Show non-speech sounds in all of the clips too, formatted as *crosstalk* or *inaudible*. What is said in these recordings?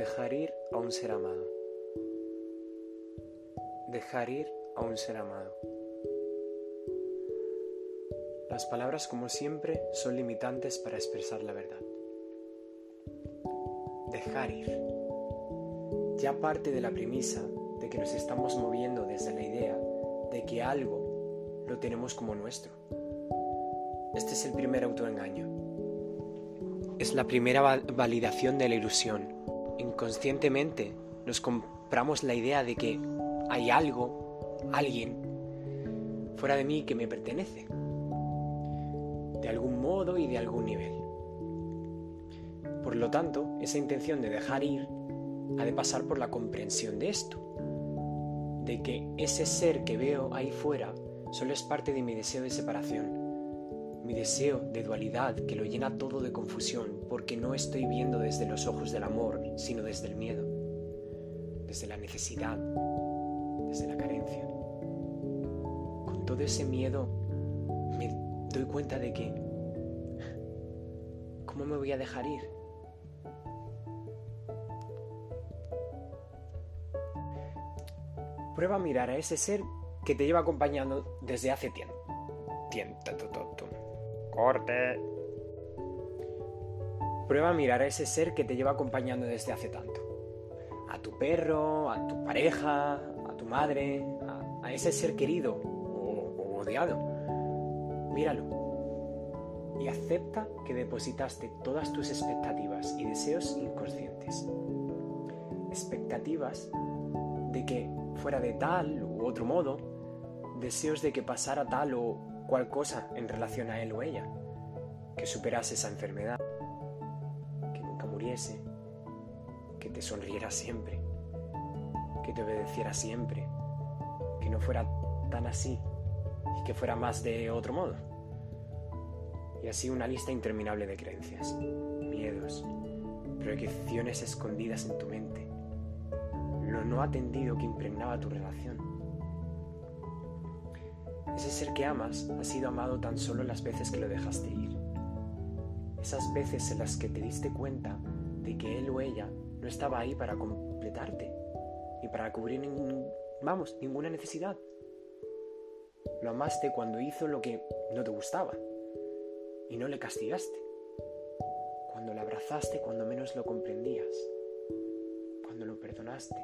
Dejar ir a un ser amado. Dejar ir a un ser amado. Las palabras, como siempre, son limitantes para expresar la verdad. Dejar ir. Ya parte de la premisa de que nos estamos moviendo desde la idea de que algo lo tenemos como nuestro. Este es el primer autoengaño. Es la primera validación de la ilusión inconscientemente nos compramos la idea de que hay algo, alguien, fuera de mí que me pertenece, de algún modo y de algún nivel. Por lo tanto, esa intención de dejar ir ha de pasar por la comprensión de esto, de que ese ser que veo ahí fuera solo es parte de mi deseo de separación, mi deseo de dualidad que lo llena todo de confusión porque no estoy viendo desde los ojos del amor, sino desde el miedo, desde la necesidad, desde la carencia. Con todo ese miedo me doy cuenta de que, ¿cómo me voy a dejar ir? Prueba a mirar a ese ser que te lleva acompañando desde hace tiempo. Tiempo, Prueba a mirar a ese ser que te lleva acompañando desde hace tanto. A tu perro, a tu pareja, a tu madre, a, ese ser querido o, o odiado. Míralo y acepta que depositaste todas tus expectativas y deseos inconscientes. Expectativas de que fuera de tal u otro modo, deseos de que pasara tal o cual cosa en relación a él o ella, que superase esa enfermedad, que nunca muriese, que te sonriera siempre, que te obedeciera siempre, que no fuera tan así y que fuera más de otro modo. Y así una lista interminable de creencias, miedos, proyecciones escondidas en tu mente, lo no atendido que impregnaba tu relación ese ser que amas ha sido amado tan solo las veces que lo dejaste ir. Esas veces en las que te diste cuenta de que él o ella no estaba ahí para completarte y para cubrir vamos, ninguna necesidad. Lo amaste cuando hizo lo que no te gustaba y no le castigaste. Cuando lo abrazaste cuando menos lo comprendías. Cuando lo perdonaste.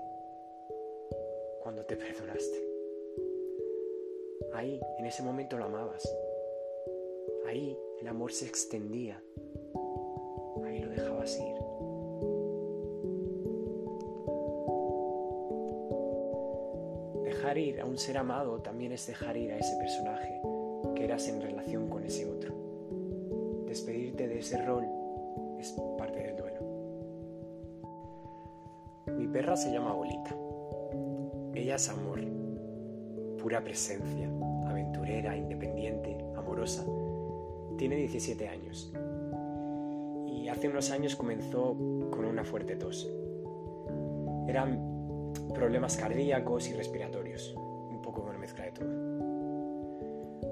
Cuando te perdonaste. Ahí, en ese momento lo amabas. Ahí el amor se extendía. Ahí lo dejabas ir. Dejar ir a un ser amado también es dejar ir a ese personaje que eras en relación con ese otro. Despedirte de ese rol es parte del duelo. Mi perra se llama Bolita. Ella es amor, pura presencia, aventurera, independiente, amorosa. Tiene 17 años y hace unos años comenzó con una fuerte tos. Eran problemas cardíacos y respiratorios, un poco una mezcla de todo.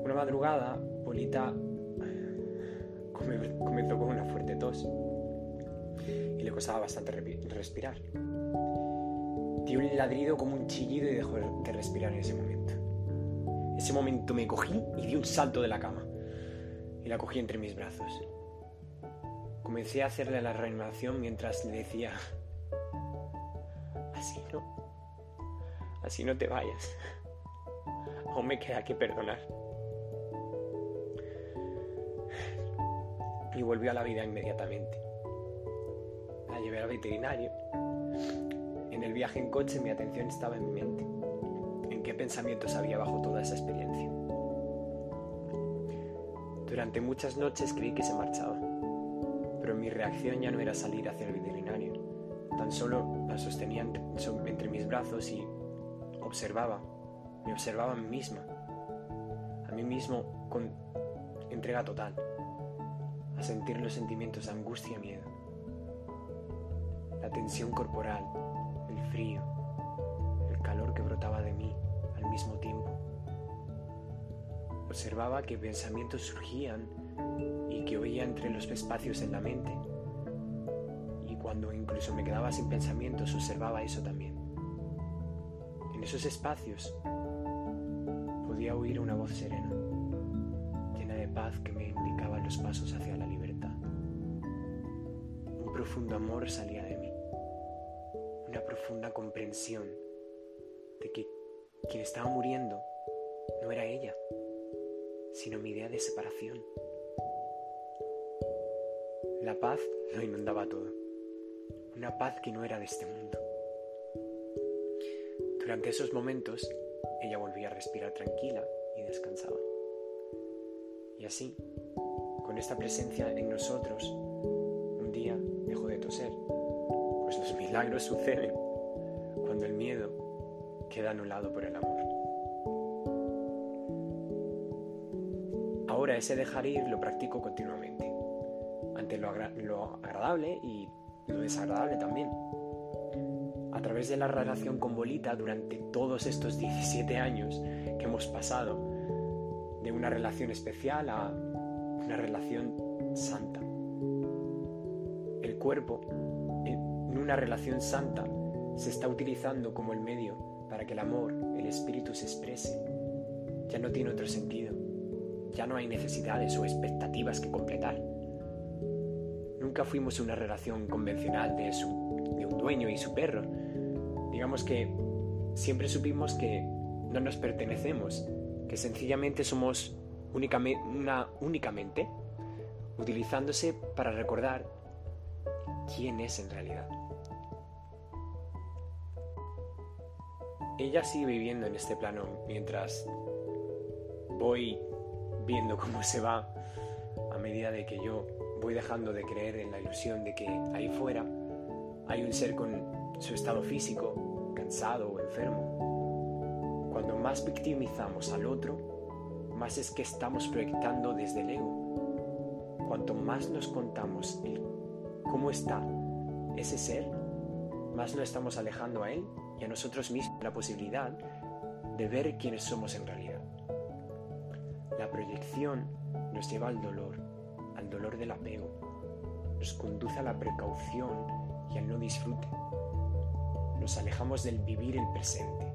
Una madrugada, Polita *sighs* comenzó con una fuerte tos y le costaba bastante respirar. Dio un ladrido como un chillido y dejó de respirar en ese momento ese momento me cogí y di un salto de la cama. Y la cogí entre mis brazos. Comencé a hacerle la reanimación mientras le decía, así no, así no te vayas. Aún me queda que perdonar. Y volvió a la vida inmediatamente. La llevé al veterinario. En el viaje en coche mi atención estaba en mi mente qué pensamientos había bajo toda esa experiencia. Durante muchas noches creí que se marchaba, pero mi reacción ya no era salir hacia el veterinario, tan solo la sostenía entre, mis brazos y observaba, me observaba a mí misma, a mí mismo con entrega total, a sentir los sentimientos de angustia y miedo, la tensión corporal, el frío, el calor que brotaba de mí mismo tiempo. Observaba que pensamientos surgían y que oía entre los espacios en la mente. Y cuando incluso me quedaba sin pensamientos, observaba eso también. En esos espacios podía oír una voz serena, llena de paz que me indicaba los pasos hacia la libertad. Un profundo amor salía de mí, una profunda comprensión de que quien estaba muriendo no era ella, sino mi idea de separación. La paz lo inundaba todo, una paz que no era de este mundo. Durante esos momentos, ella volvía a respirar tranquila y descansaba. Y así, con esta presencia en nosotros, un día dejó de toser, pues los milagros suceden cuando el miedo queda anulado por el amor. Ahora ese dejar ir lo practico continuamente, ante lo, agradable y lo desagradable también. A través de la relación con Bolita durante todos estos 17 años que hemos pasado de una relación especial a una relación santa. El cuerpo en una relación santa se está utilizando como el medio para que el amor, el espíritu se exprese. Ya no tiene otro sentido ya no hay necesidades o expectativas que completar. Nunca fuimos una relación convencional de, de un dueño y su perro. Digamos que siempre supimos que no nos pertenecemos, que sencillamente somos únicamente, una únicamente utilizándose para recordar quién es en realidad. Ella sigue viviendo en este plano mientras voy viendo cómo se va a medida de que yo voy dejando de creer en la ilusión de que ahí fuera hay un ser con su estado físico, cansado o enfermo. Cuando más victimizamos al otro, más es que estamos proyectando desde el ego. Cuanto más nos contamos cómo está ese ser, más lo estamos alejando a él y a nosotros mismos la posibilidad de ver quiénes somos en realidad. La proyección nos lleva al dolor, al dolor del apego, nos conduce a la precaución y al no disfrute. Nos alejamos del vivir el presente,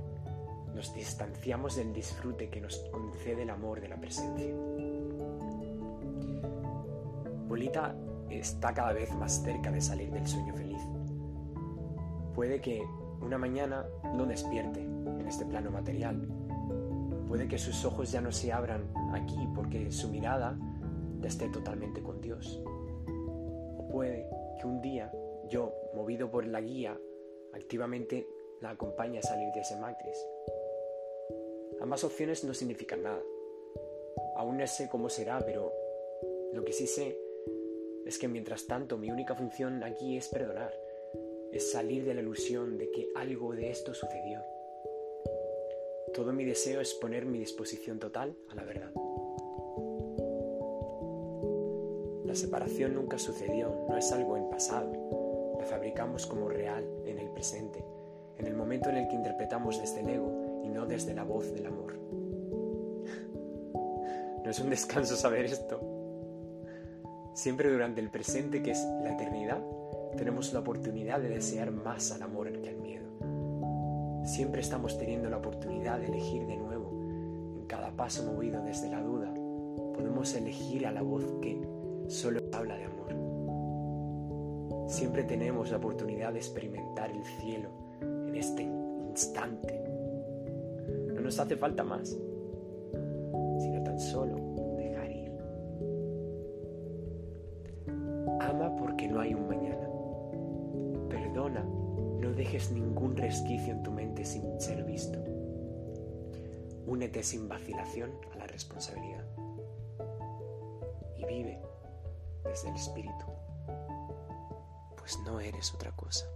nos distanciamos del disfrute que nos concede el amor de la presencia. Bolita está cada vez más cerca de salir del sueño feliz. Puede que una mañana no despierte en este plano material, Puede que sus ojos ya no se abran aquí porque su mirada ya esté totalmente con Dios. O puede que un día yo, movido por la guía, activamente la acompañe a salir de ese matriz. Ambas opciones no significan nada. Aún no sé cómo será, pero lo que sí sé es que mientras tanto mi única función aquí es perdonar, es salir de la ilusión de que algo de esto sucedió. Todo mi deseo es poner mi disposición total a la verdad. La separación nunca sucedió, no es algo en pasado. La fabricamos como real en el presente, en el momento en el que interpretamos desde el ego y no desde la voz del amor. *laughs* no es un descanso saber esto. Siempre durante el presente, que es la eternidad, tenemos la oportunidad de desear más al amor que al miedo. Siempre estamos teniendo la oportunidad de elegir de nuevo. En cada paso movido desde la duda, podemos elegir a la voz que solo habla de amor. Siempre tenemos la oportunidad de experimentar el cielo en este instante. No nos hace falta más, sino tan solo dejar ir. Ama porque no hay un dejes ningún resquicio en tu mente sin ser visto. Únete sin vacilación a la responsabilidad. Y vive desde el espíritu, pues no eres otra cosa.